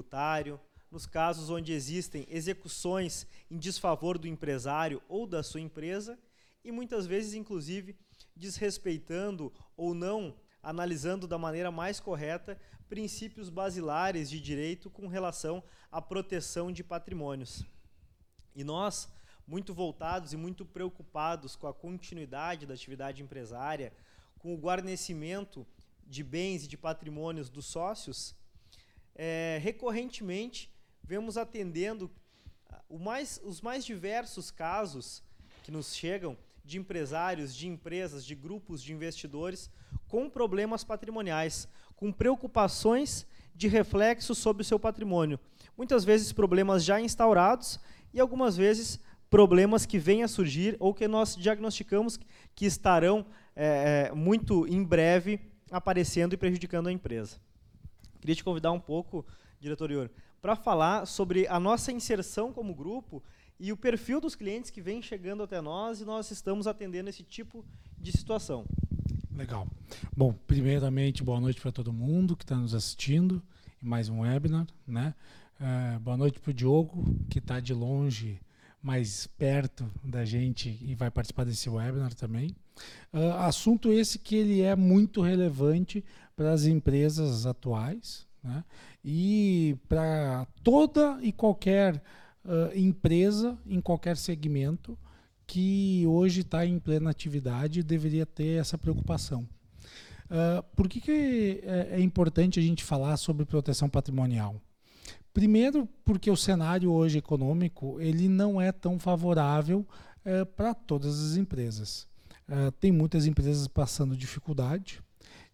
tributário, nos casos onde existem execuções em desfavor do empresário ou da sua empresa e muitas vezes, inclusive, desrespeitando ou não analisando da maneira mais correta princípios basilares de direito com relação à proteção de patrimônios. E nós, muito voltados e muito preocupados com a continuidade da atividade empresária, com o guarnecimento de bens e de patrimônios dos sócios, é, recorrentemente vemos atendendo ah, mais, os mais diversos casos que nos chegam de empresários, de empresas, de grupos de investidores com problemas patrimoniais, com preocupações de reflexo sobre o seu patrimônio. Muitas vezes problemas já instaurados e algumas vezes problemas que vêm a surgir ou que nós diagnosticamos que estarão é, muito em breve aparecendo e prejudicando a empresa. Queria te convidar um pouco, diretor Ior, para falar sobre a nossa inserção como grupo e o perfil dos clientes que vêm chegando até nós e nós estamos atendendo esse tipo de situação. Legal. Bom, primeiramente, boa noite para todo mundo que está nos assistindo em mais um webinar, né? Uh, boa noite para o Diogo, que está de longe, mais perto da gente e vai participar desse webinar também. Uh, assunto esse que ele é muito relevante para as empresas atuais né? e para toda e qualquer uh, empresa em qualquer segmento que hoje está em plena atividade deveria ter essa preocupação. Uh, por que, que é, é, importante a gente falar sobre proteção patrimonial? Primeiro, porque o cenário hoje econômico ele não é tão favorável para todas as empresas. Tem muitas empresas passando dificuldade,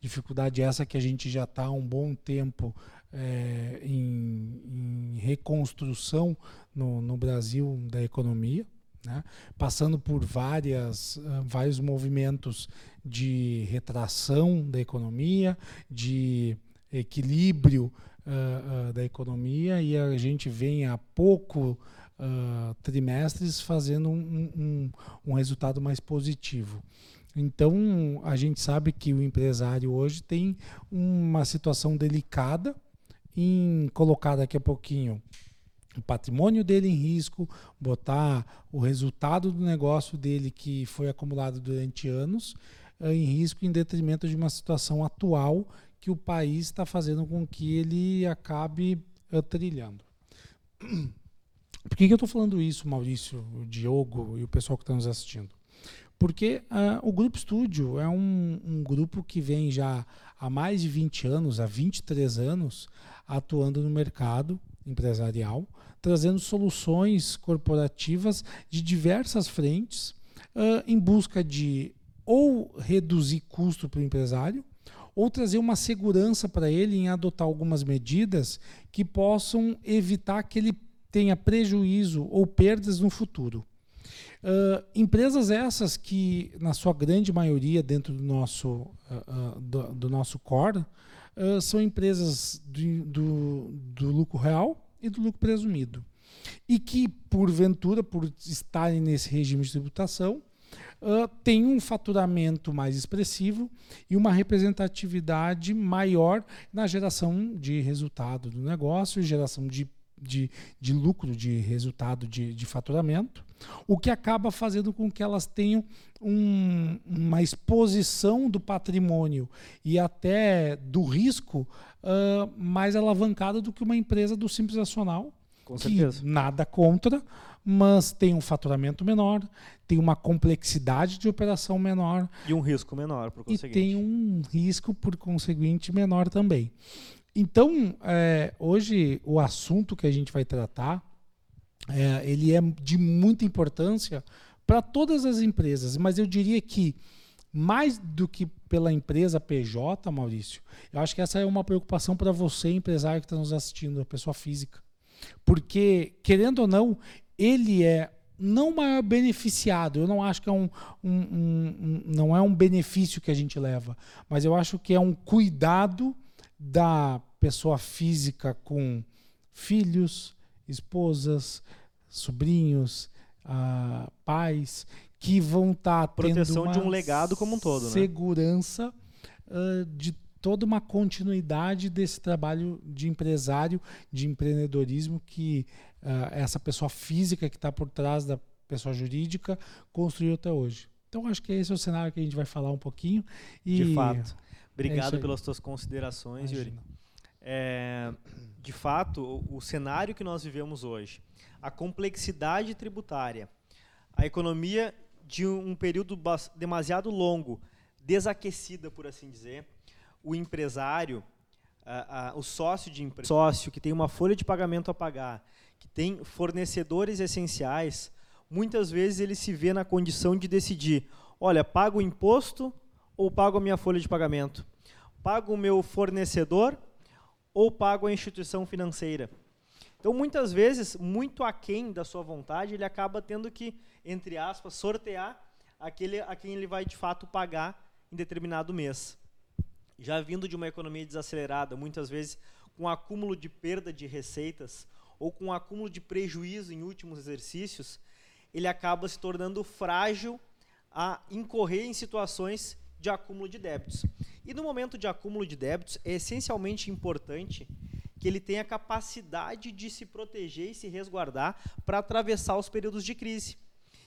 dificuldade essa que a gente já está há um bom tempo é, em, em, reconstrução no, no Brasil da economia né? passando por várias, uh, vários movimentos de retração da economia, de equilíbrio uh, uh, da economia, e a gente vem há pouco trimestres fazendo um, um, um resultado mais positivo. Então, a gente sabe que o empresário hoje tem uma situação delicada em colocar daqui a pouquinho o patrimônio dele em risco, botar o resultado do negócio dele que foi acumulado durante anos eh, em risco em detrimento de uma situação atual que o país está fazendo com que ele acabe uh, trilhando. Por que, que eu estou falando isso, Maurício, o Diogo e o pessoal que está nos assistindo? Porque uh, o Grupo Estúdio é um, um, grupo que vem já há mais de 20 anos, há 23 anos, atuando no mercado empresarial, trazendo soluções corporativas de diversas frentes uh, em busca de ou reduzir custo para o empresário ou trazer uma segurança para ele em adotar algumas medidas que possam evitar que ele tenha prejuízo ou perdas no futuro. Uh, empresas essas que, na sua grande maioria, dentro do nosso, uh, uh, do, do, nosso core, são empresas do, do, do lucro real, e do lucro presumido. E que, porventura, por estarem nesse regime de tributação, uh, tem um faturamento mais expressivo e uma representatividade maior na geração de resultado do negócio, geração de, de, de lucro, de resultado de, de faturamento, o que acaba fazendo com que elas tenham um, uma exposição do patrimônio e até do risco uh, mais alavancada do que uma empresa do Simples Nacional. Com certeza. nada contra, mas tem um faturamento menor, tem uma complexidade de operação menor. E um risco menor, por conseguinte. E tem um risco, por conseguinte, menor também. Então, é, hoje, o assunto que a gente vai tratar, é, ele é de muita importância para todas as empresas, mas eu diria que mais do que pela empresa PJ, Maurício, eu acho que essa é uma preocupação para você, empresário que está nos assistindo, a pessoa física. Porque, querendo ou não, ele é não maior beneficiado. Eu não acho que é um, um, um, um, não é um benefício que a gente leva, mas eu acho que é um cuidado da pessoa física com filhos, esposas, sobrinhos, uh, pais que vão estar tá proteção de um legado como um todo, segurança né? uh, de toda uma continuidade desse trabalho de empresário, de empreendedorismo que uh, essa pessoa física que está por trás da pessoa jurídica construiu até hoje. Então, acho que esse é o cenário que a gente vai falar um pouquinho. E de fato. Obrigado é pelas tuas considerações, Imagina. Yuri. É, de fato, o, cenário que nós vivemos hoje, a complexidade tributária, a economia de um período demasiado longo, desaquecida, por assim dizer, o empresário, a, a, o sócio de empresa, sócio que tem uma folha de pagamento a pagar, que tem fornecedores essenciais, muitas vezes ele se vê na condição de decidir, olha, pago o imposto ou pago a minha folha de pagamento? Pago o meu fornecedor ou pago a instituição financeira? Então, muitas vezes, muito aquém da sua vontade, ele acaba tendo que, entre aspas, sortear aquele a quem ele vai de fato pagar em determinado mês. Já vindo de uma economia desacelerada, muitas vezes com acúmulo de perda de receitas ou com acúmulo de prejuízo em últimos exercícios, ele acaba se tornando frágil a incorrer em situações de acúmulo de débitos. E no momento de acúmulo de débitos, é essencialmente importante que ele tenha capacidade de se proteger e se resguardar para atravessar os períodos de crise.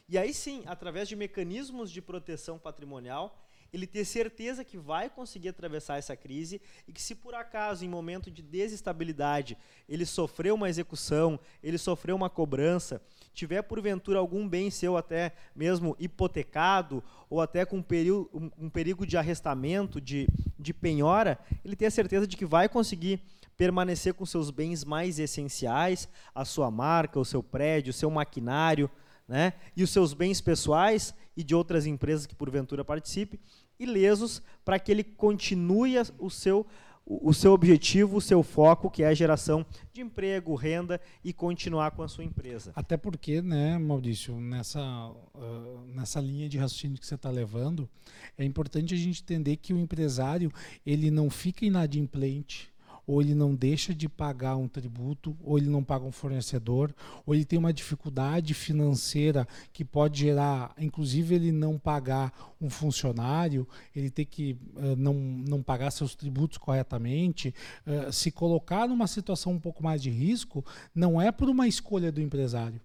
E aí sim, através de mecanismos de proteção patrimonial, ele ter certeza que vai conseguir atravessar essa crise e que se por acaso em momento de desestabilidade ele sofreu uma execução, ele sofreu uma cobrança, tiver porventura algum bem seu até mesmo hipotecado ou até com um perigo, um perigo de arrestamento, de, de penhora, ele tem a certeza de que vai conseguir permanecer com seus bens mais essenciais, a sua marca, o seu prédio, o seu maquinário, né? e os seus bens pessoais e de outras empresas que porventura participe, ilesos para que ele continue o seu, o seu objetivo, o seu foco, que é a geração de emprego, renda e continuar com a sua empresa. Até porque, né, Maurício, nessa, uh, nessa linha de raciocínio que você está levando, é importante a gente entender que o empresário ele não fica inadimplente ou ele não deixa de pagar um tributo, ou ele não paga um fornecedor, ou ele tem uma dificuldade financeira que pode gerar, inclusive ele não pagar um funcionário, ele ter que uh, não, não pagar seus tributos corretamente, uh, se colocar numa situação um pouco mais de risco, não é por uma escolha do empresário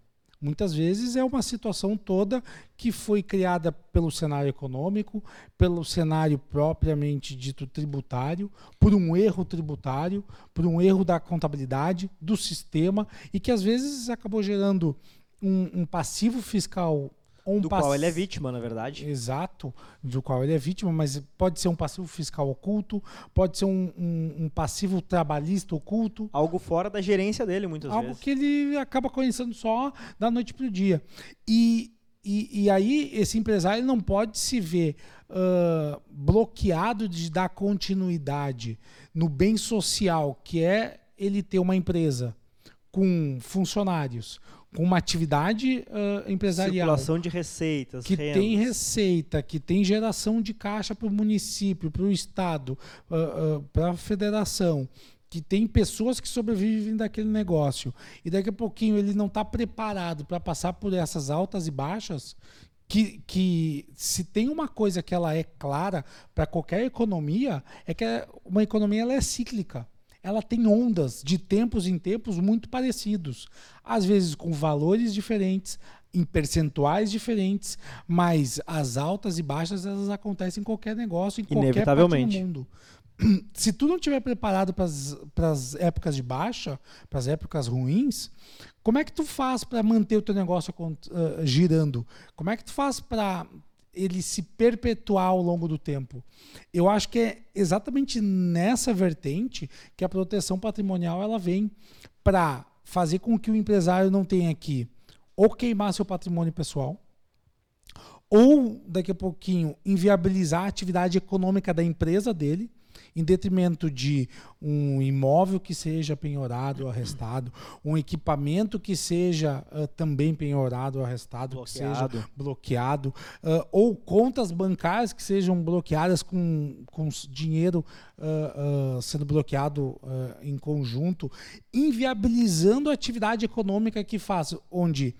Muitas vezes é uma situação toda que foi criada pelo cenário econômico, pelo cenário propriamente dito tributário, por um erro tributário, por um erro da contabilidade, do sistema, e que às vezes acabou gerando um, um passivo fiscal um do pass... qual ele é vítima, na verdade. Exato, do qual ele é vítima, mas pode ser um passivo fiscal oculto, pode ser um, um, um passivo trabalhista oculto. Algo fora da gerência dele, muitas algo vezes. Algo que ele acaba conhecendo só da noite para o dia. E, e, e, aí esse empresário não pode se ver uh, bloqueado de dar continuidade no bem social, que é ele ter uma empresa com funcionários, com uma atividade uh, empresarial. Circulação de receitas, Que rendas. tem receita, que tem geração de caixa para o município, para o Estado, uh, uh, para a federação, que tem pessoas que sobrevivem daquele negócio. E daqui a pouquinho ele não está preparado para passar por essas altas e baixas. Que, que se tem uma coisa que ela é clara para qualquer economia, é que uma economia ela é cíclica ela tem ondas de tempos em tempos muito parecidos, às vezes com valores diferentes, em percentuais diferentes, mas as altas e baixas elas acontecem em qualquer negócio, em qualquer parte do mundo. Se tu não estiver preparado para as épocas de baixa, para as épocas ruins, como é que tu faz para manter o teu negócio uh, girando? Como é que tu faz para ele se perpetuar ao longo do tempo. Eu acho que é exatamente nessa vertente que a proteção patrimonial ela vem para fazer com que o empresário não tenha que ou queimar seu patrimônio pessoal, ou daqui a pouquinho inviabilizar a atividade econômica da empresa dele em detrimento de um imóvel que seja penhorado ou arrestado, um equipamento que seja uh, também penhorado ou arrestado, bloqueado. que seja bloqueado, uh, ou contas bancárias que sejam bloqueadas com, com dinheiro uh, sendo bloqueado em conjunto, inviabilizando a atividade econômica que faz, onde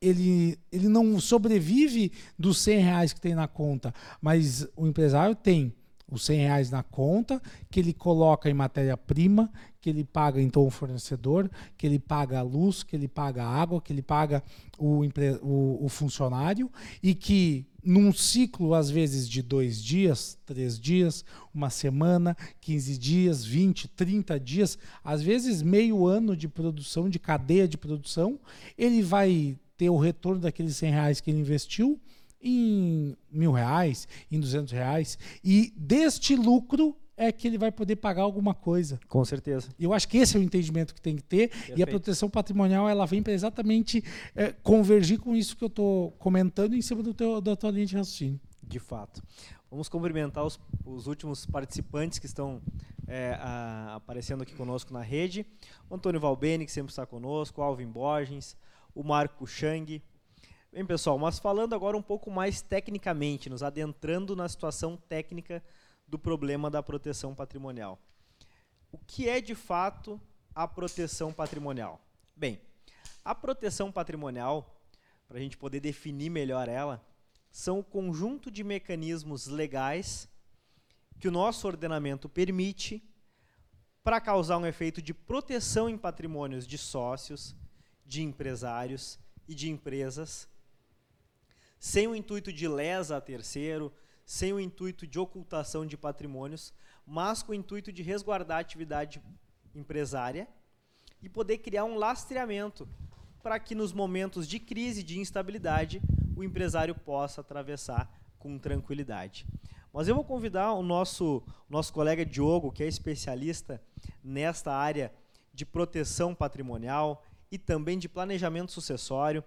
ele, ele não sobrevive dos 100 reais que tem na conta, mas o empresário tem os 100 reais na conta, que ele coloca em matéria-prima, que ele paga então o fornecedor, que ele paga a luz, que ele paga a água, que ele paga o, o, o funcionário e que num ciclo, às vezes, de dois dias, três dias, uma semana, 15 dias, 20, 30 dias, às vezes meio ano de produção, de cadeia de produção, ele vai ter o retorno daqueles 100 reais que ele investiu em mil reais, em duzentos reais, e deste lucro é que ele vai poder pagar alguma coisa. Com certeza. Eu acho que esse é o entendimento que tem que ter Perfeito. e a proteção patrimonial ela vem para exatamente é, convergir com isso que eu estou comentando em cima do teu, da tua linha de raciocínio. De fato. Vamos cumprimentar os, os últimos participantes que estão é, a, aparecendo aqui conosco na rede. O Antônio Valbeni, que sempre está conosco, o Alvin Borges, o Marco Chang, Bem, pessoal, mas falando agora um pouco mais tecnicamente, nos adentrando na situação técnica do problema da proteção patrimonial. O que é de fato a proteção patrimonial? Bem, a proteção patrimonial, para a gente poder definir melhor ela, são o conjunto de mecanismos legais que o nosso ordenamento permite para causar um efeito de proteção em patrimônios de sócios, de empresários e de empresas sem o intuito de lesa a terceiro, sem o intuito de ocultação de patrimônios, mas com o intuito de resguardar a atividade empresária e poder criar um lastreamento para que nos momentos de crise, de instabilidade, o empresário possa atravessar com tranquilidade. Mas eu vou convidar o nosso, nosso colega Diogo, que é especialista nesta área de proteção patrimonial e também de planejamento sucessório,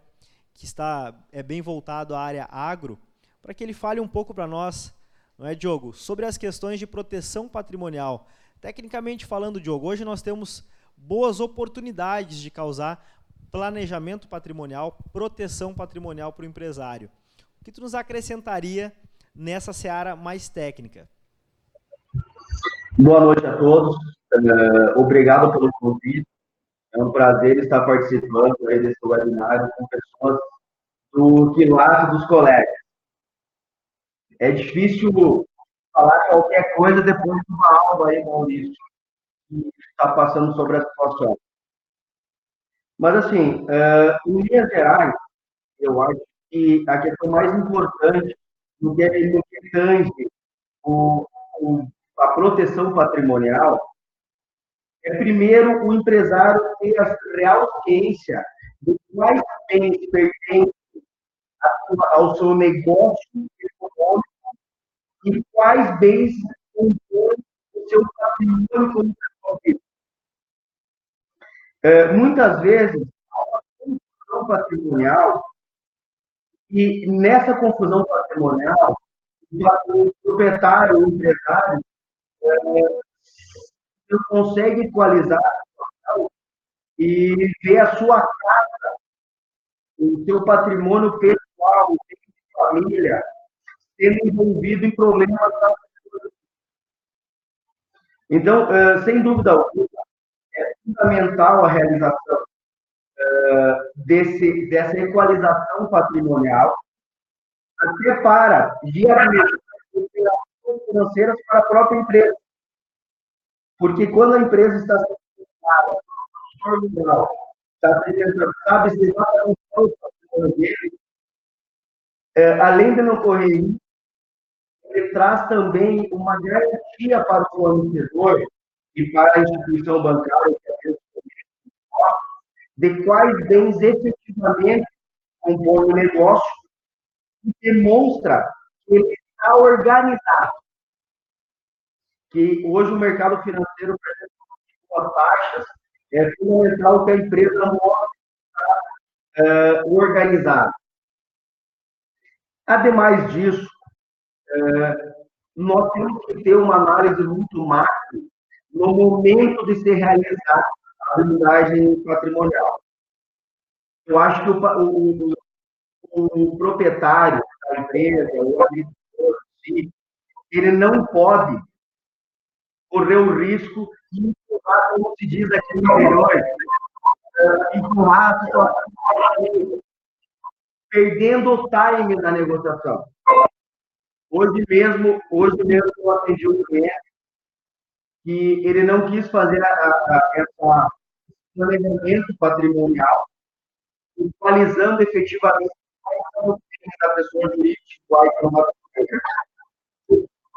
que está é bem voltado à área agro, para que ele fale um pouco para nós, não é, Diogo, sobre as questões de proteção patrimonial. Tecnicamente falando, Diogo, hoje nós temos boas oportunidades de causar planejamento patrimonial, proteção patrimonial para o empresário. O que tu nos acrescentaria nessa seara mais técnica? Boa noite a todos. Uh, obrigado pelo convite. É um prazer estar participando desse webinário com pessoas do quilate dos colegas. É difícil falar qualquer coisa depois de uma aula aí, Maurício, que está passando sobre a situação. Mas, assim, uh, em linhas gerais, eu acho que a questão mais importante no que, no que tange o, a proteção patrimonial é primeiro o empresário ter a real ciência de quais bens pertencem ao seu negócio econômico e quais bens compõem o seu patrimônio como é, Muitas vezes, há uma confusão patrimonial e nessa confusão patrimonial, o proprietário, o empresário, é, não consegue equalizar e ver a sua casa, o seu patrimônio pessoal, o seu família, sendo envolvido em problemas da Então, sem dúvida alguma, é fundamental a realização desse, dessa equalização patrimonial, até para viabilizar operações financeiras para a própria empresa. Porque quando a empresa está sendo está tentando, sabe se exatamente o dele, é, além de não correr risco, ele traz também uma garantia para o fornecedor e para a instituição bancária, é de quais bens efetivamente compõem o negócio e demonstra que ele está organizado que hoje o mercado financeiro com taxas, é fundamental que a empresa mostre é, organizada. Ademais disso, é, nós temos que ter uma análise muito macro no momento de ser realizada a blindagem patrimonial. Eu acho que o, o, o proprietário da empresa, o agricultor, ele não pode correr o risco de empurrar, como se diz aqui no interior, uh, empurrar a situação, perdendo o time da negociação. Hoje mesmo, hoje mesmo eu atendi um cliente que ele não quis fazer a, essa planejamento patrimonial, atualizando efetivamente da pessoa jurídica,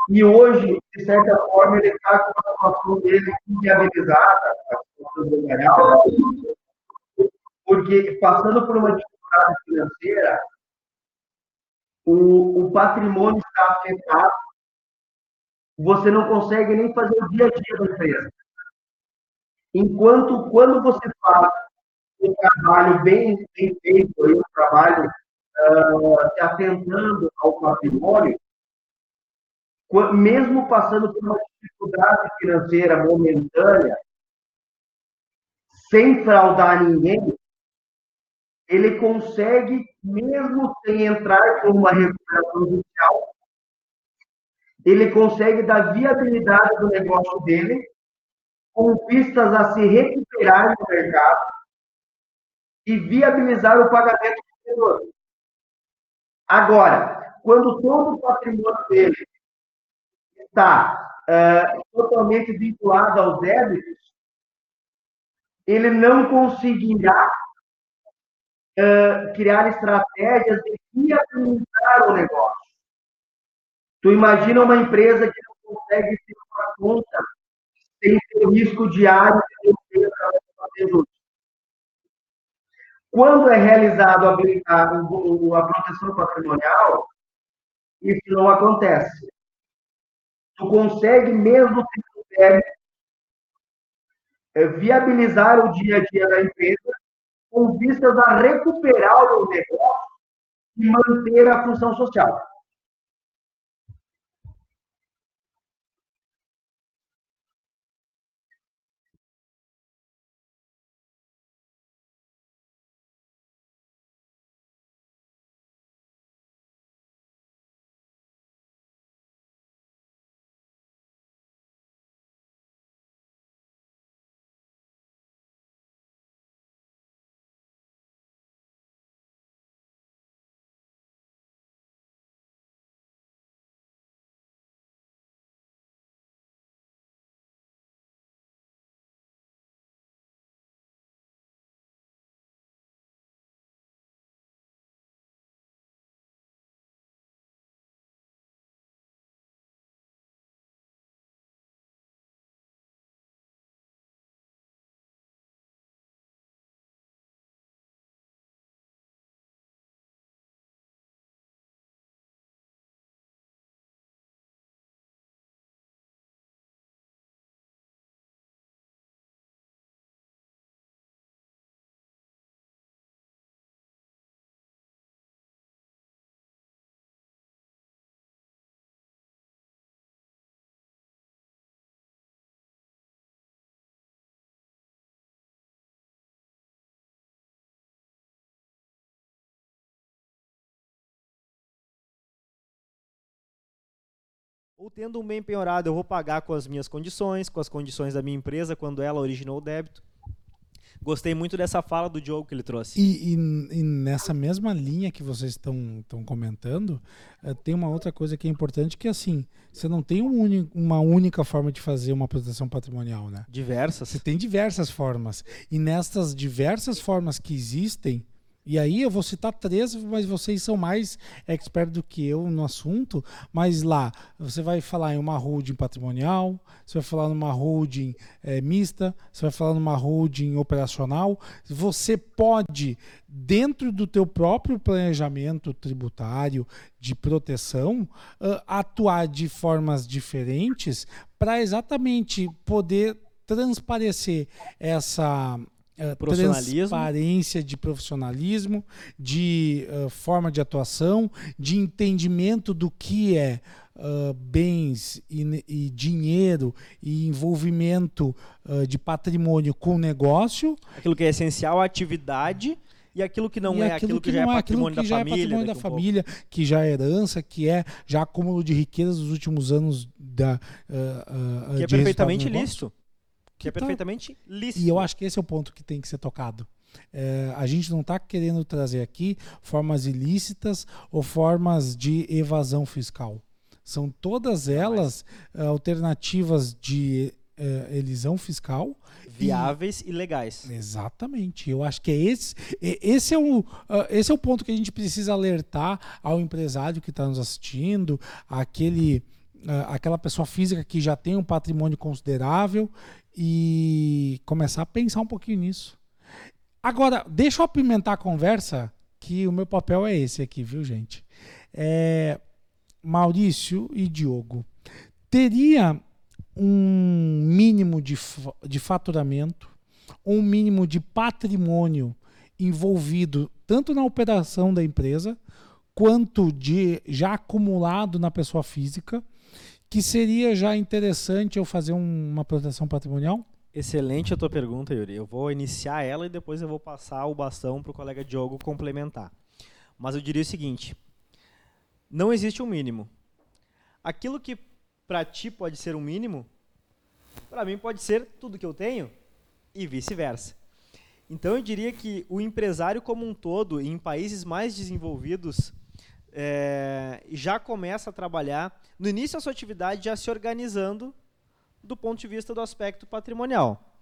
e hoje, de certa forma, ele está com a situação dele inviabilizada, porque passando por uma dificuldade financeira, o, o patrimônio está afetado, você não consegue nem fazer o dia a dia da empresa. Enquanto, quando você faz um trabalho bem, bem feito, um trabalho uh, se atentando ao patrimônio, mesmo passando por uma dificuldade financeira momentânea, sem fraudar ninguém, ele consegue, mesmo sem entrar em uma recuperação judicial, ele consegue dar viabilidade do negócio dele, com vistas a se recuperar no mercado e viabilizar o pagamento do vendedor. Agora, quando todo o patrimônio dele está uh, totalmente vinculado aos débitos, ele não conseguirá uh, criar estratégias de viabilizar o negócio. Tu imagina uma empresa que não consegue ter uma conta sem ter risco diário de fazer. Quando é realizado a, a, a proteção patrimonial, isso não acontece. Tu consegue, mesmo se puder, é, viabilizar o dia a dia da empresa com vistas a recuperar o negócio e manter a função social. Ou tendo um bem penhorado, eu vou pagar com as minhas condições, com as condições da minha empresa, quando ela originou o débito. Gostei muito dessa fala do Diogo que ele trouxe. E, e, e nessa mesma linha que vocês estão comentando, uh, tem uma outra coisa que é importante, que é assim, você não tem um uma única forma de fazer uma proteção patrimonial, né? Diversas. Você tem diversas formas. E nessas diversas formas que existem, e aí eu vou citar três, mas vocês são mais expert do que eu no assunto. Mas lá você vai falar em uma holding patrimonial, você vai falar numa holding é, mista, você vai falar numa holding operacional. Você pode, dentro do teu próprio planejamento tributário de proteção, atuar de formas diferentes para exatamente poder transparecer essa uh, transparência de profissionalismo, de uh, forma de atuação, de entendimento do que é uh, bens e, e, dinheiro e envolvimento de patrimônio com o negócio. Aquilo que é essencial à atividade e aquilo que não e é aquilo, que, que, já é, é patrimônio da já família. É patrimônio da família, que já é herança, que é já acúmulo de riquezas dos últimos anos da. Uh, uh, que é perfeitamente lícito que é então, perfeitamente lícito. E eu acho que esse é o ponto que tem que ser tocado. É, a gente não está querendo trazer aqui formas ilícitas ou formas de evasão fiscal. São todas elas uh, alternativas de uh, elisão fiscal. Viáveis e, e, legais. Exatamente. Eu acho que é esse, esse, é o, uh, esse é o ponto que a gente precisa alertar ao empresário que está nos assistindo, aquele, aquela pessoa física que já tem um patrimônio considerável e começar a pensar um pouquinho nisso. Agora, deixa eu apimentar a conversa, que o meu papel é esse aqui, viu, gente? É, Maurício e Diogo, teria um mínimo de, de faturamento, um mínimo de patrimônio envolvido tanto na operação da empresa quanto de já acumulado na pessoa física, que seria já interessante eu fazer um, uma proteção patrimonial? Excelente a tua pergunta, Yuri. Eu vou iniciar ela e depois eu vou passar o bastão para o colega Diogo complementar. Mas eu diria o seguinte: não existe um mínimo. Aquilo que para ti pode ser um mínimo, para mim pode ser tudo que eu tenho e vice-versa. Então eu diria que o empresário como um todo, em países mais desenvolvidos, é, já começa a trabalhar, no início da sua atividade, já se organizando do ponto de vista do aspecto patrimonial.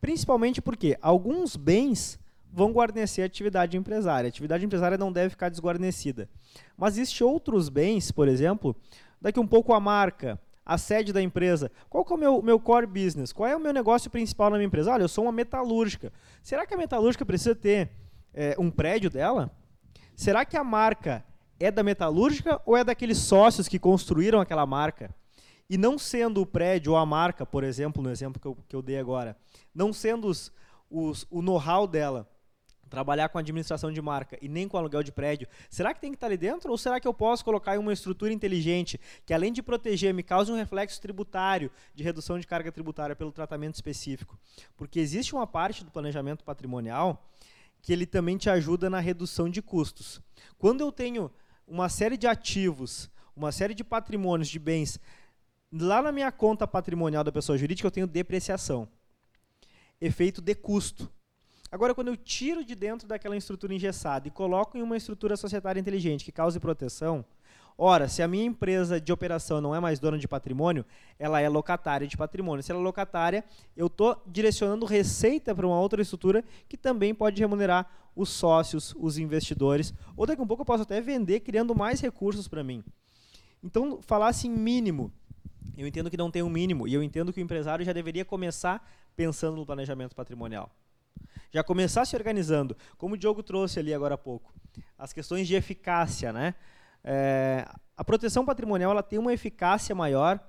Principalmente porque alguns bens vão guarnecer a atividade empresária. A atividade empresária não deve ficar desguarnecida. Mas existem outros bens, por exemplo, daqui um pouco a marca, a sede da empresa. Qual é o meu, meu core business? Qual é o meu negócio principal na minha empresa? Olha, eu sou uma metalúrgica. Será que a metalúrgica precisa ter é, um prédio dela? Será que a marca é da metalúrgica ou é daqueles sócios que construíram aquela marca? E não sendo o prédio ou a marca, por exemplo, no exemplo que eu, que eu dei agora, não sendo os, os, o know-how dela, trabalhar com administração de marca e nem com aluguel de prédio, será que tem que estar ali dentro ou será que eu posso colocar em uma estrutura inteligente que além de proteger me cause um reflexo tributário de redução de carga tributária pelo tratamento específico? Porque existe uma parte do planejamento patrimonial que ele também te ajuda na redução de custos. Quando eu tenho uma série de ativos, uma série de patrimônios, de bens, lá na minha conta patrimonial da pessoa jurídica eu tenho depreciação, efeito de custo. Agora, quando eu tiro de dentro daquela estrutura engessada e coloco em uma estrutura societária inteligente que cause proteção, ora, se a minha empresa de operação não é mais dona de patrimônio, ela é locatária de patrimônio. Se ela é locatária, eu estou direcionando receita para uma outra estrutura que também pode remunerar os sócios, os investidores, ou daqui a um pouco eu posso até vender criando mais recursos para mim. Então, falar assim mínimo, eu entendo que não tem um mínimo, e eu entendo que o empresário já deveria começar pensando no planejamento patrimonial já começar se organizando, como o Diogo trouxe ali agora há pouco, as questões de eficácia, né? É, a proteção patrimonial ela tem uma eficácia maior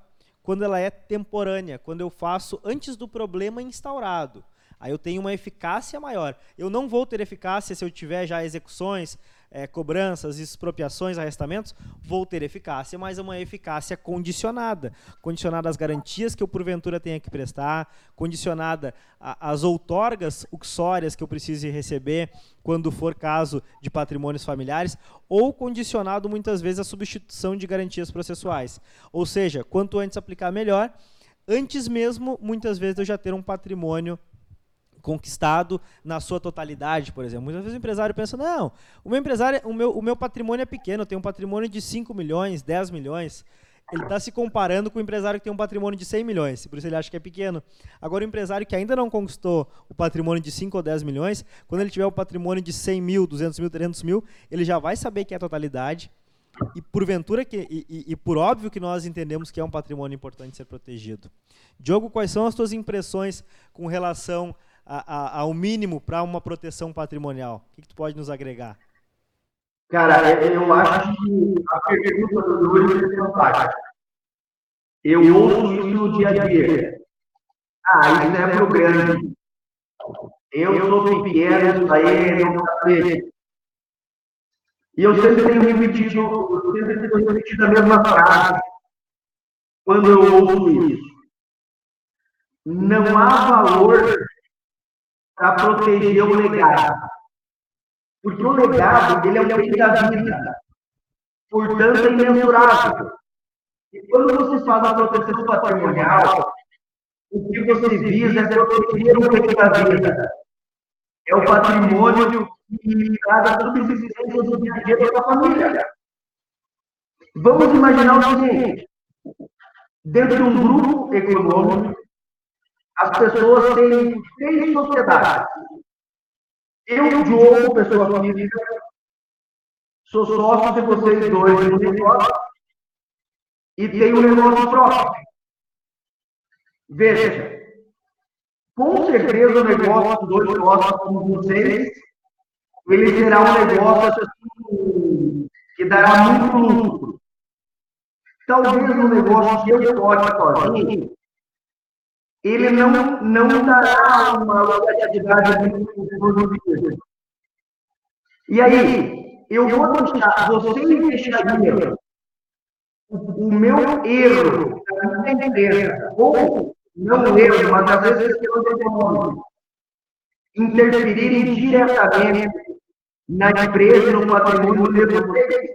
quando ela é temporânea, quando eu faço antes do problema instaurado. Aí eu tenho uma eficácia maior. Eu não vou ter eficácia se eu tiver já execuções, é, cobranças, expropriações, arrestamentos, vou ter eficácia, mas é uma eficácia condicionada. Condicionada às garantias que eu, porventura, tenha que prestar, condicionada às outorgas uxórias que eu precise receber quando for caso de patrimônios familiares, ou condicionado, muitas vezes, à substituição de garantias processuais. Ou seja, quanto antes aplicar, melhor. Antes mesmo, muitas vezes, eu já ter um patrimônio conquistado na sua totalidade, por exemplo. Muitas vezes o empresário pensa, não, o meu empresário, o meu, o meu patrimônio é pequeno, eu tenho um patrimônio de 5 milhões, 10 milhões. Ele está se comparando com o empresário que tem um patrimônio de 100 milhões, por isso ele acha que é pequeno. Agora, o empresário que ainda não conquistou o patrimônio de 5 ou 10 milhões, quando ele tiver o patrimônio de 100 mil, 200 mil, 300 mil, ele já vai saber que é a totalidade. E porventura, que, e, e, e por óbvio que nós entendemos que é um patrimônio importante ser protegido. Diogo, quais são as tuas impressões com relação a, a, ao mínimo para uma proteção patrimonial? O que, que, tu pode nos agregar? Cara, eu acho que a pergunta do Luiz é fantástica. Eu ouço isso no dia a dia. Ah, isso é pro grande. Eu sou pequeno, isso aí não capete. E eu sempre tenho repetido, eu sempre tenho repetido a mesma frase quando eu ouço isso. Não há valor para proteger o legado. Porque o legado, ele é um bem da vida. Portanto, é imensurável. E quando você fala da proteção patrimonial, o que você visa é proteger o bem da vida. É o patrimônio que traz a subsistência do dia a dia da família. Vamos imaginar o seguinte: dentro de um grupo econômico, as pessoas têm três sociedades. Eu, Diogo, pessoa física, sou sócio de vocês dois no negócio e tenho um negócio próprio. Veja, com certeza o negócio dos dois sócios como vocês, ele será um negócio assim, que dará muito lucro. Talvez um negócio que eu toque sozinho, ele não, não dará uma lucratividade muito produtiva. E aí, eu vou deixar, vocês deixariam o, o meu erro da minha empresa, ou não erro, mas às vezes econômica, interferirem diretamente na empresa e no patrimônio de vocês.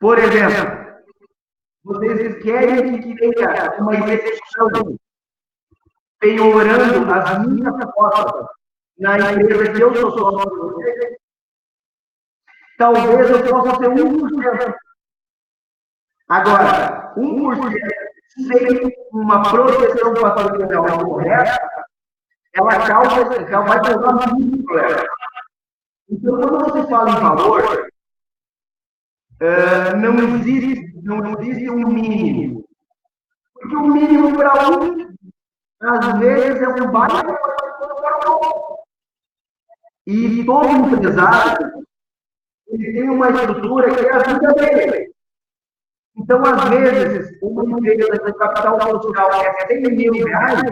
Por exemplo, vocês querem que tenha uma execução penhorando as minhas cotas na empresa que eu sou sócio? Talvez eu possa ter 1%. Agora, 1% sem uma proteção patrimonial correta, ela causa, ela vai causar muito problema. Então, quando você fala em valor, uh, não, existe, não existe um mínimo. Porque o mínimo para um, às vezes, é um baixo para o outro. E todo empresário ele tem uma estrutura que é a vida dele. Então, às vezes, uma empresa de capital social que é 100 mil reais,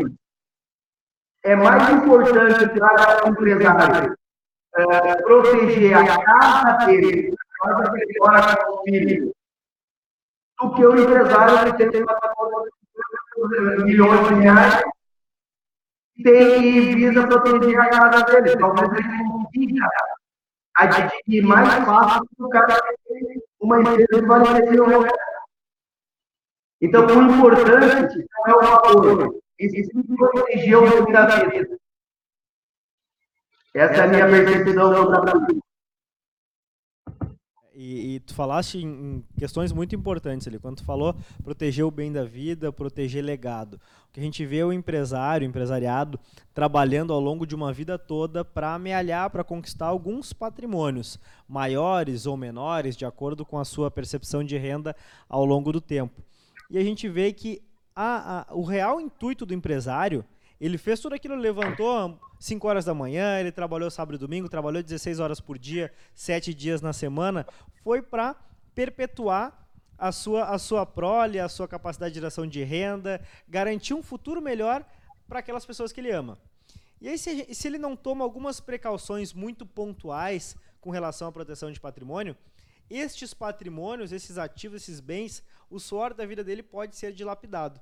é mais importante para o empresário é, proteger a casa dele, a casa dele com o filho, do que o empresário que tem milhões de reais tem e visa proteger a casa dele. Talvez ele consiga adquirir mais fácil do cara uma empresa que 100 mil reais. Então, o importante não é o valor, e sim proteger o nome da vida. Essa é a minha percepção sobre a Brasil. E, e, tu falaste em, em, questões muito importantes ali. Quando tu falou proteger o bem da vida, proteger legado. O que a gente vê é o empresário, o empresariado, trabalhando ao longo de uma vida toda para amealhar, para conquistar alguns patrimônios, maiores ou menores, de acordo com a sua percepção de renda ao longo do tempo e a gente vê que a, a, o real intuito do empresário, ele fez tudo aquilo, levantou 5 horas da manhã, ele trabalhou sábado e domingo, trabalhou 16 horas por dia, 7 dias na semana, foi para perpetuar a sua, a sua prole, a sua capacidade de geração de renda, garantir um futuro melhor para aquelas pessoas que ele ama. E aí, se, se ele não toma algumas precauções muito pontuais com relação à proteção de patrimônio, estes patrimônios, esses ativos, esses bens, o suor da vida dele pode ser dilapidado.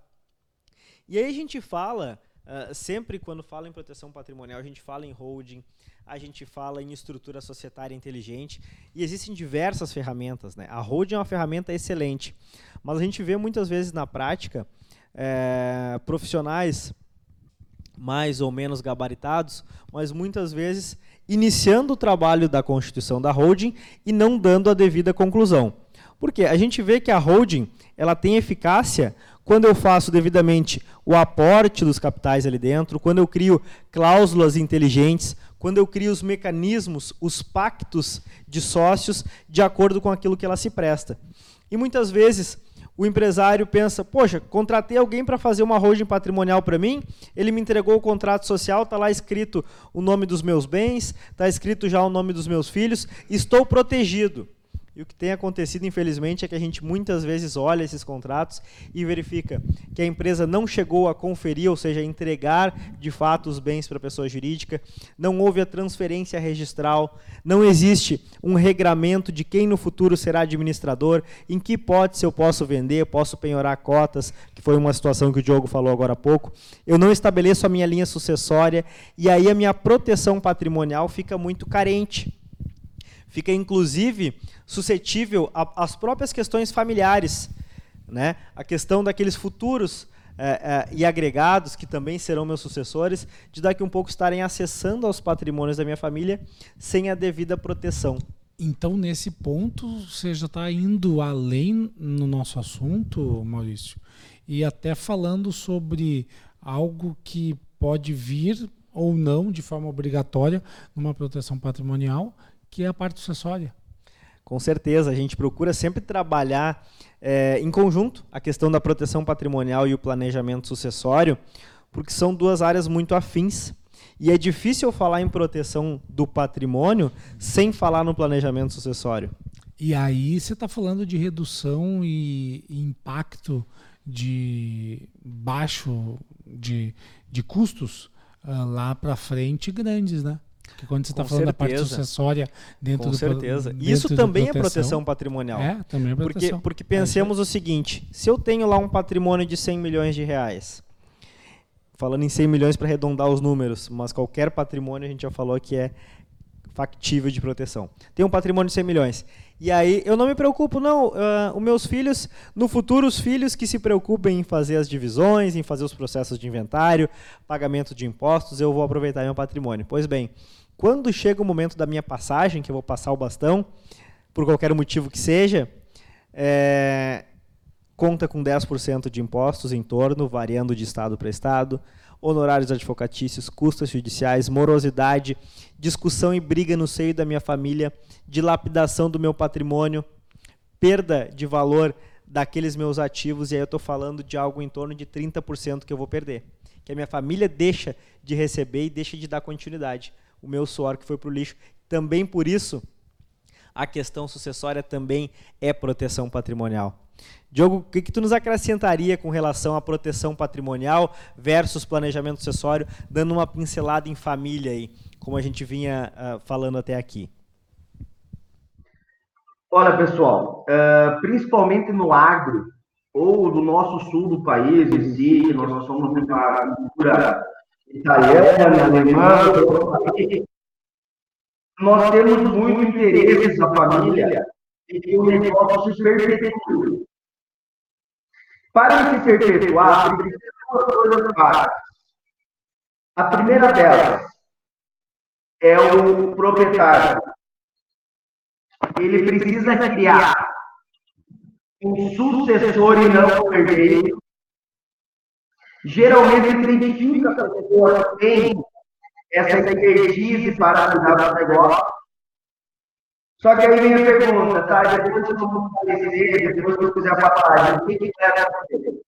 E aí a gente fala, uh, sempre quando fala em proteção patrimonial, a gente fala em holding, a gente fala em estrutura societária inteligente, e existem diversas ferramentas. Né? A holding é uma ferramenta excelente, mas a gente vê muitas vezes na prática é, profissionais mais ou menos gabaritados, mas muitas vezes iniciando o trabalho da constituição da holding e não dando a devida conclusão. Porque a gente vê que a holding ela tem eficácia quando eu faço devidamente o aporte dos capitais ali dentro, quando eu crio cláusulas inteligentes, quando eu crio os mecanismos, os pactos de sócios de acordo com aquilo que ela se presta. E muitas vezes o empresário pensa, poxa, contratei alguém para fazer uma holding patrimonial para mim, ele me entregou o contrato social, está lá escrito o nome dos meus bens, está escrito já o nome dos meus filhos, estou protegido. E o que tem acontecido, infelizmente, é que a gente muitas vezes olha esses contratos e verifica que a empresa não chegou a conferir, ou seja, a entregar de fato os bens para a pessoa jurídica, não houve a transferência registral, não existe um regramento de quem no futuro será administrador, em que hipótese eu posso vender, posso penhorar cotas, que foi uma situação que o Diogo falou agora há pouco. Eu não estabeleço a minha linha sucessória e aí a minha proteção patrimonial fica muito carente fica inclusive suscetível às próprias questões familiares, né? A questão daqueles futuros é, é, e agregados que também serão meus sucessores, de daqui um pouco estarem acessando aos patrimônios da minha família sem a devida proteção. Então, nesse ponto, você já está indo além no nosso assunto, Maurício, e até falando sobre algo que pode vir ou não de forma obrigatória numa proteção patrimonial, que é a parte sucessória. Com certeza, a gente procura sempre trabalhar é, em conjunto a questão da proteção patrimonial e o planejamento sucessório, porque são duas áreas muito afins e é difícil falar em proteção do patrimônio sem falar no planejamento sucessório. E aí você está falando de redução e, impacto de baixo de, de custos uh, lá para frente grandes, né? Que quando você está falando certeza. da parte sucessória dentro Com do certeza. Dentro Isso também é proteção patrimonial. É, também é proteção. Porque, porque pensemos é. o seguinte: se eu tenho lá um patrimônio de 100 milhões de reais, falando em 100 milhões para arredondar os números, mas qualquer patrimônio a gente já falou que é factível de proteção. Tem um patrimônio de 100 milhões. E aí eu não me preocupo, não. Uh, os meus filhos, no futuro, os filhos que se preocupem em fazer as divisões, em fazer os processos de inventário, pagamento de impostos, eu vou aproveitar meu patrimônio. Pois bem, quando chega o momento da minha passagem, que eu vou passar o bastão, por qualquer motivo que seja, é, conta com 10% de impostos em torno, variando de estado para estado, honorários advocatícios, custas judiciais, morosidade, discussão e briga no seio da minha família, dilapidação do meu patrimônio, perda de valor daqueles meus ativos, e aí eu estou falando de algo em torno de 30% que eu vou perder. Que a minha família deixa de receber e deixa de dar continuidade. O meu suor que foi para o lixo. Também por isso, a questão sucessória também é proteção patrimonial. Diogo, o que, que tu nos acrescentaria com relação à proteção patrimonial versus planejamento sucessório, dando uma pincelada em família aí, como a gente vinha uh, falando até aqui? Olha, pessoal, uh, principalmente no agro ou do nosso sul do país em si, nós somos uma cultura italiana, alemã, nós temos muito interesse na família e que o negócio se perpetue. Para se perpetuar, precisa duas coisas. A primeira delas é o proprietário. Ele precisa criar um sucessor e não um herdeiro. Geralmente identifica a pessoa que tem essa expertise para cuidar do negócio só que aí vem a pergunta, tá? Depois que eu vou falecer, depois que eu fizer a passagem, o que, que vai acontecer?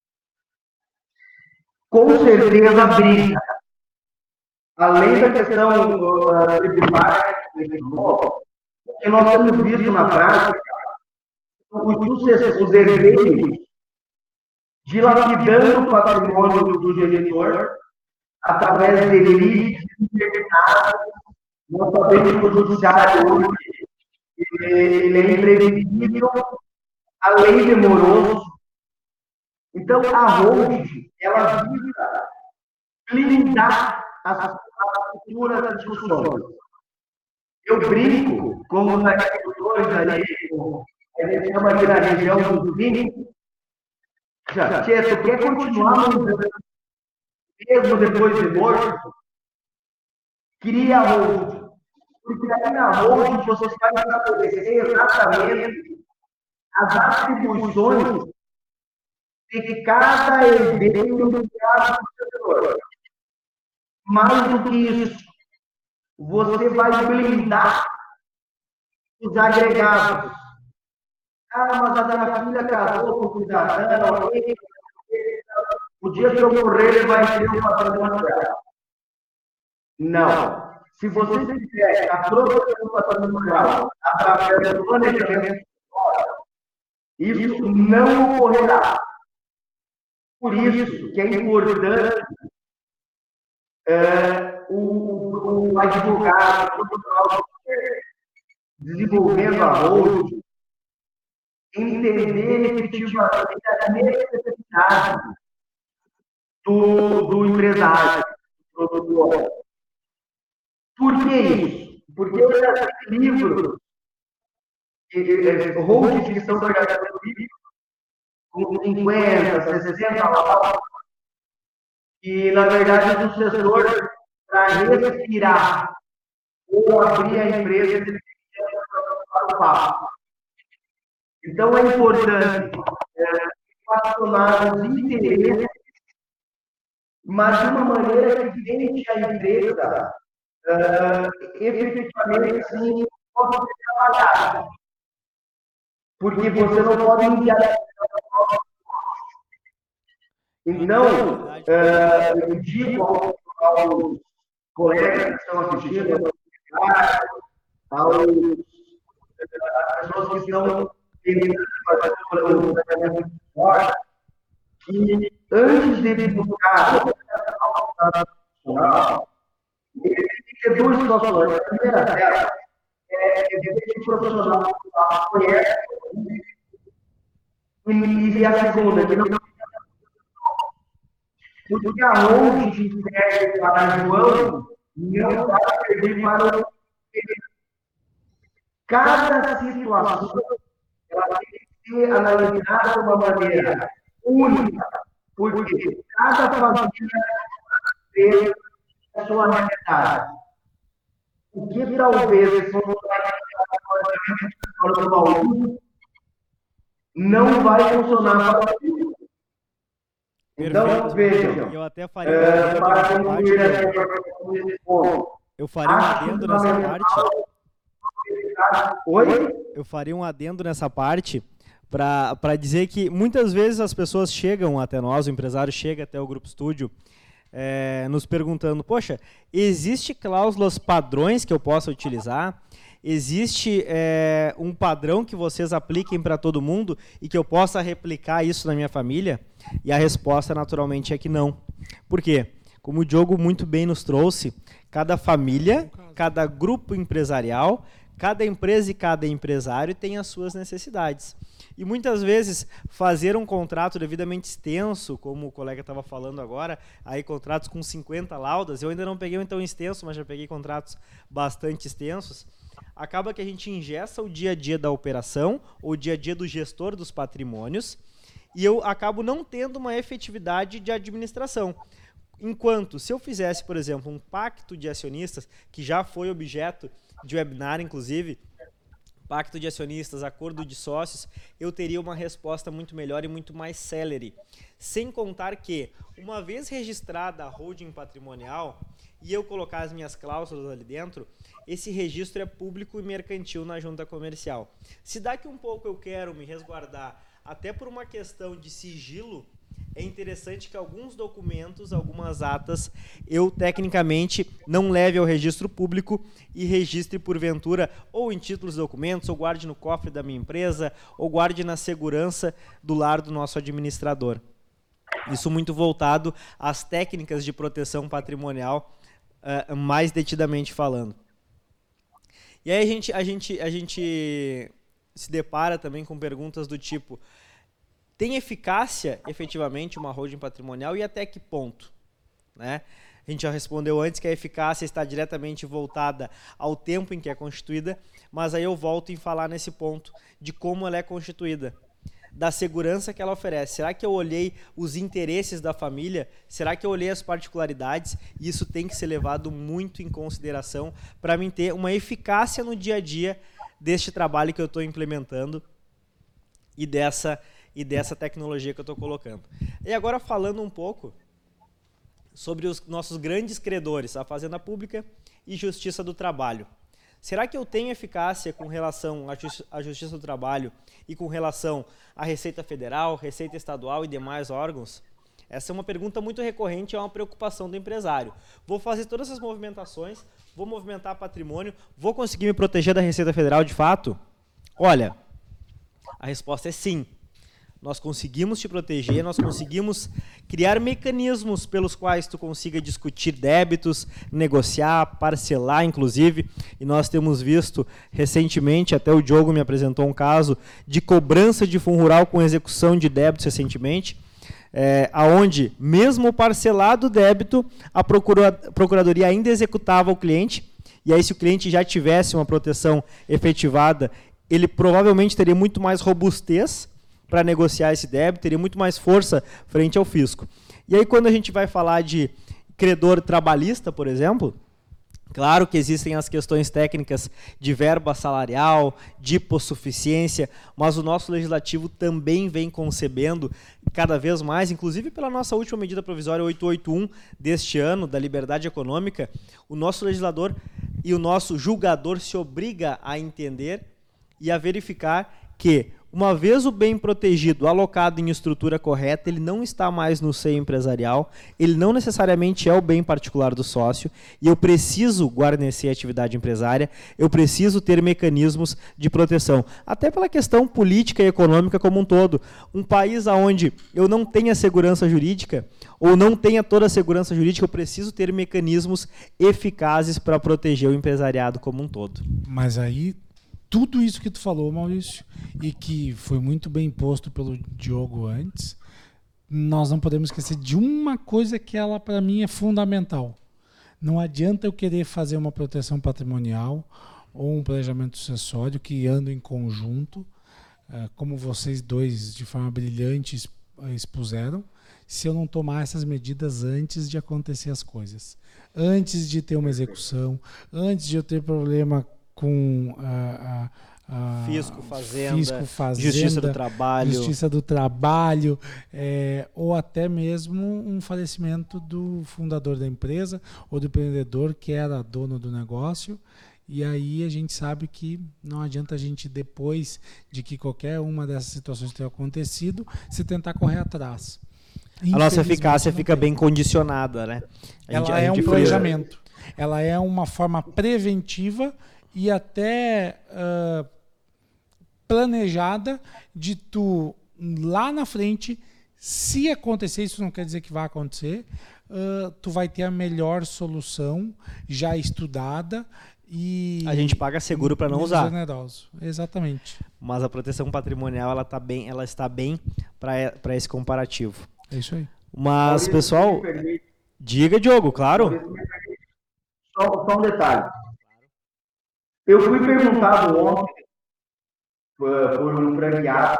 Com certeza briga. Além da questão uh, tributária, que nós temos visto na prática, os herdeiros dilapidando o patrimônio do, genitor através de limites determinados. Nós sabemos que o judiciário hoje ele é imprevisível, além de moroso. Então, a holding, ela visa blindar as, futuras discussões. Eu brinco com os agricultores ali, a gente chama aqui na região do vinho. Já, Tia, tu quer continuar mesmo depois de morto? Cria a porque aí na holding você vai estabelecer exatamente as atribuições de cada evento do cada sucessor. Mais do que isso, você vai blindar os agregados. Ah, mas a minha filha casou com o cidadão, o dia que eu morrer, ele vai ter um patrimônio dela. Não. Se você tiver a proteção patrimonial através do planejamento isso não ocorrerá. Por isso que é importante é, o, o advogado, desenvolvendo a holding, entender efetivamente a necessidade do, do empresário, do produtor. Por que isso? Porque eu já li livros, holdings que trabalhando livros com 50, 60 palavras, e na verdade o sucessor, para respirar ou abrir a empresa, ele tem que ter para o papo. Então, é importante é, relacionar os interesses, mas de uma maneira que deixe a empresa uh, efetivamente assim, possa ser trabalhada. Porque você não pode enviar então, uh, eu digo aos, aos colegas que estão assistindo, aos, às pessoas que estão que antes de buscar ele tem duas situações. A primeira delas é que o profissional conhece e a segunda, que não porque a longe serve para João não vai servir para o Cada situação ela tem que ser analisada de uma maneira única, porque cada família tem a sua realidade. O que talvez não vai funcionar para o então, vejam. Eu até faria é, um adendo nessa parte. Eu faria um adendo nessa parte. Oi? Eu faria um adendo nessa parte para dizer que muitas vezes as pessoas chegam até nós, o empresário chega até o Grupo Estúdio, é, nos perguntando: poxa, existe cláusulas padrões que eu possa utilizar? Existe é, um padrão que vocês apliquem para todo mundo e que eu possa replicar isso na minha família? E a resposta, naturalmente, é que não. Por quê? Como o Diogo muito bem nos trouxe, cada família, cada grupo empresarial, cada empresa e cada empresário tem as suas necessidades. E muitas vezes fazer um contrato devidamente extenso, como o colega estava falando agora, aí contratos com 50 laudas, eu ainda não peguei um tão extenso, mas já peguei contratos bastante extensos acaba que a gente ingessa o dia a dia da operação, o dia a dia do gestor dos patrimônios, e eu acabo não tendo uma efetividade de administração. Enquanto, se eu fizesse, por exemplo, um pacto de acionistas, que já foi objeto de webinar, inclusive, pacto de acionistas, acordo de sócios, eu teria uma resposta muito melhor e muito mais célere. Sem contar que, uma vez registrada a holding patrimonial, e eu colocar as minhas cláusulas ali dentro, esse registro é público e mercantil na junta comercial. Se daqui um pouco eu quero me resguardar, até por uma questão de sigilo, é interessante que alguns documentos, algumas atas, eu tecnicamente não leve ao registro público e registre porventura ou em títulos de documentos, ou guarde no cofre da minha empresa, ou guarde na segurança do lar do nosso administrador. Isso muito voltado às técnicas de proteção patrimonial uh, mais detidamente falando. E aí a gente, a, gente, a gente se depara também com perguntas do tipo: tem eficácia efetivamente uma holding patrimonial e até que ponto? Né? A gente já respondeu antes que a eficácia está diretamente voltada ao tempo em que é constituída, mas aí eu volto em falar nesse ponto de como ela é constituída da segurança que ela oferece. Será que eu olhei os interesses da família? Será que eu olhei as particularidades? Isso tem que ser levado muito em consideração para mim ter uma eficácia no dia a dia deste trabalho que eu estou implementando e dessa e dessa tecnologia que eu estou colocando. E agora falando um pouco sobre os nossos grandes credores, a Fazenda Pública e Justiça do Trabalho. Será que eu tenho eficácia com relação à Justiça do Trabalho e com relação à Receita Federal, Receita Estadual e demais órgãos? Essa é uma pergunta muito recorrente é uma preocupação do empresário. Vou fazer todas essas movimentações, vou movimentar patrimônio, vou conseguir me proteger da Receita Federal de fato? Olha, a resposta é sim nós conseguimos te proteger, nós conseguimos criar mecanismos pelos quais tu consiga discutir débitos, negociar, parcelar, inclusive. E nós temos visto recentemente, até o Diogo me apresentou um caso de cobrança de fundo rural com execução de débitos recentemente, é, aonde mesmo parcelado o débito, a procuradoria ainda executava o cliente. E aí, se o cliente já tivesse uma proteção efetivada, ele provavelmente teria muito mais robustez para negociar esse débito, teria muito mais força frente ao fisco. E aí, quando a gente vai falar de credor trabalhista, por exemplo, Claro que existem as questões técnicas de verba salarial, de hipossuficiência, mas o nosso legislativo também vem concebendo cada vez mais, inclusive pela nossa última medida provisória 881 deste ano, da liberdade econômica, o nosso legislador e o nosso julgador se obriga a entender e a verificar que uma vez o bem protegido, alocado em estrutura correta, ele não está mais no seio empresarial, ele não necessariamente é o bem particular do sócio, e eu preciso guarnecer a atividade empresária, eu preciso ter mecanismos de proteção. Até pela questão política e econômica como um todo. Um país onde eu não tenha segurança jurídica, ou não tenha toda a segurança jurídica, eu preciso ter mecanismos eficazes para proteger o empresariado como um todo. Mas aí tudo isso que tu falou, Maurício, e que foi muito bem posto pelo Diogo antes, nós não podemos esquecer de uma coisa que ela para mim é fundamental. Não adianta eu querer fazer uma proteção patrimonial ou um planejamento sucessório que andam em conjunto, eh, como vocês dois de forma brilhante expuseram, se eu não tomar essas medidas antes de acontecer as coisas. Antes de ter uma execução, antes de eu ter problema com a, a, a fisco, fazenda, fisco, fazenda, justiça do trabalho, justiça do trabalho, é, ou até mesmo um falecimento do fundador da empresa ou do empreendedor que era dono do negócio. E aí a gente sabe que não adianta a gente, depois de que qualquer uma dessas situações tenha acontecido, se tentar correr atrás. A nossa eficácia fica bem condicionada, né? A Ela gente, é um planejamento. Ela é uma forma preventiva e até uh, planejada de tu lá na frente, se acontecer, isso não quer dizer que vai acontecer, uh, tu vai ter a melhor solução já estudada e a gente paga seguro para não usar. Generoso. Exatamente. Mas a proteção patrimonial ela tá bem, ela está bem para esse comparativo. É isso aí. Mas pessoal, diga Diogo, claro. Só, só um detalhe. Eu fui perguntado ontem uh, por um franqueado,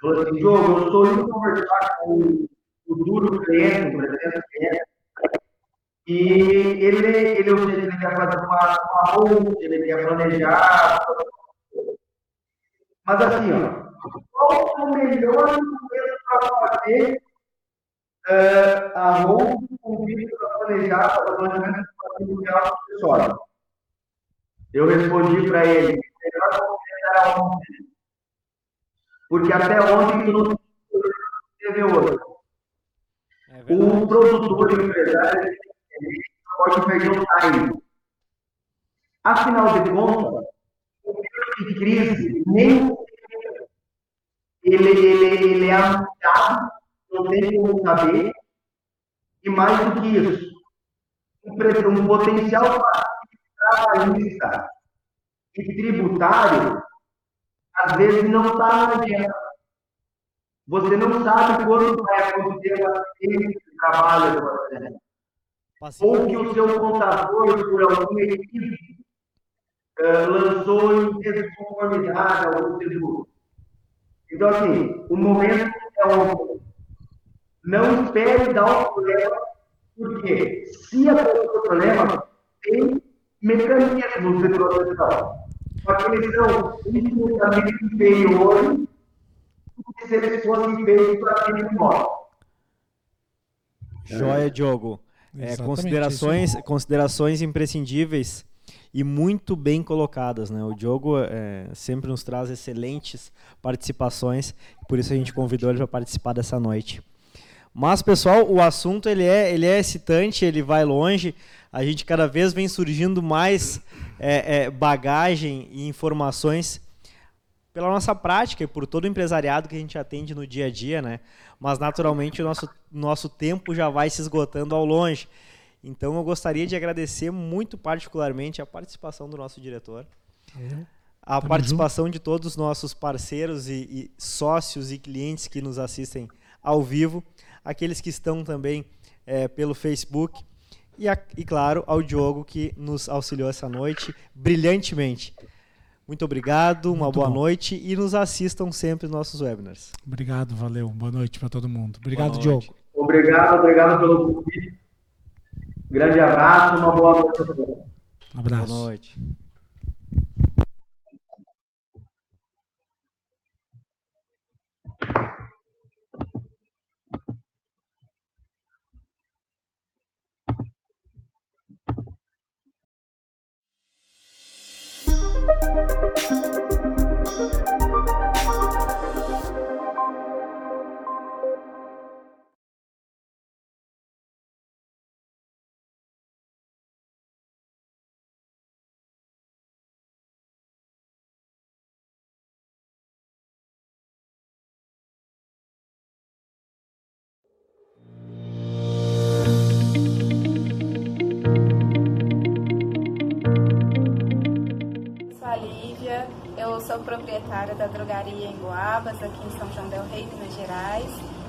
falou assim, Diogo, eu estou indo conversar com o duro cliente, o presidente cliente, e ele, ele, ele quer fazer uma, uma roupa, ele quer planejar. Mas assim, ó, qual é o melhor momento para fazer uh, a roupa, convite para planejar, para o planejamento patrimonial do pessoal? Eu respondi para ele, melhor ontem. Porque até ontem tu não teve hoje. É o produtor e o empresário pode perder o time. Afinal de contas, o período de crise nem ele, ele, ele é anunciado, não tem como saber. E mais do que isso, um, um potencial trabalhista e tributário, às vezes não está na agenda. Você não sabe quando vai acontecer o acidente de trabalho, por exemplo. Ou que o seu contador, por algum equipe, uh, lançou em desconformidade ao tributo. Então, assim, o momento é outro. Não espere dar o problema, porque se acontecer o problema, tem mecanismos de proteção. Só que eles são infinitamente inferiores do que se eles fossem feitos para aquele modo. Joia, Diogo. É, considerações, considerações imprescindíveis e muito bem colocadas. Né? O Diogo é, sempre nos traz excelentes participações, por isso a gente convidou ele para participar dessa noite. Mas, pessoal, o assunto ele é, ele é excitante, ele vai longe. A gente cada vez vem surgindo mais é, é, bagagem e informações pela nossa prática e por todo o empresariado que a gente atende no dia a dia, né? Mas naturalmente o nosso, nosso tempo já vai se esgotando ao longe. Então eu gostaria de agradecer muito particularmente a participação do nosso diretor, é. a Tamo participação junto. de todos os nossos parceiros e, e sócios e clientes que nos assistem ao vivo aqueles que estão também é, pelo Facebook e, a, e, claro, ao Diogo que nos auxiliou essa noite brilhantemente. Muito obrigado, uma Muito boa bom. noite e nos assistam sempre nos nossos webinars. Obrigado, valeu. Boa noite para todo mundo. Obrigado, Diogo. Obrigado, obrigado pelo convite. Grande abraço, uma boa noite a todos. Um abraço. Boa noite. drogaria em Boabas, aqui em São João del Rei, Minas Gerais.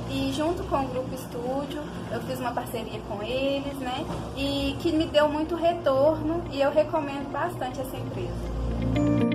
E junto com o Grupo Estúdio, eu fiz uma parceria com eles, né? E que me deu muito retorno e eu recomendo bastante essa empresa.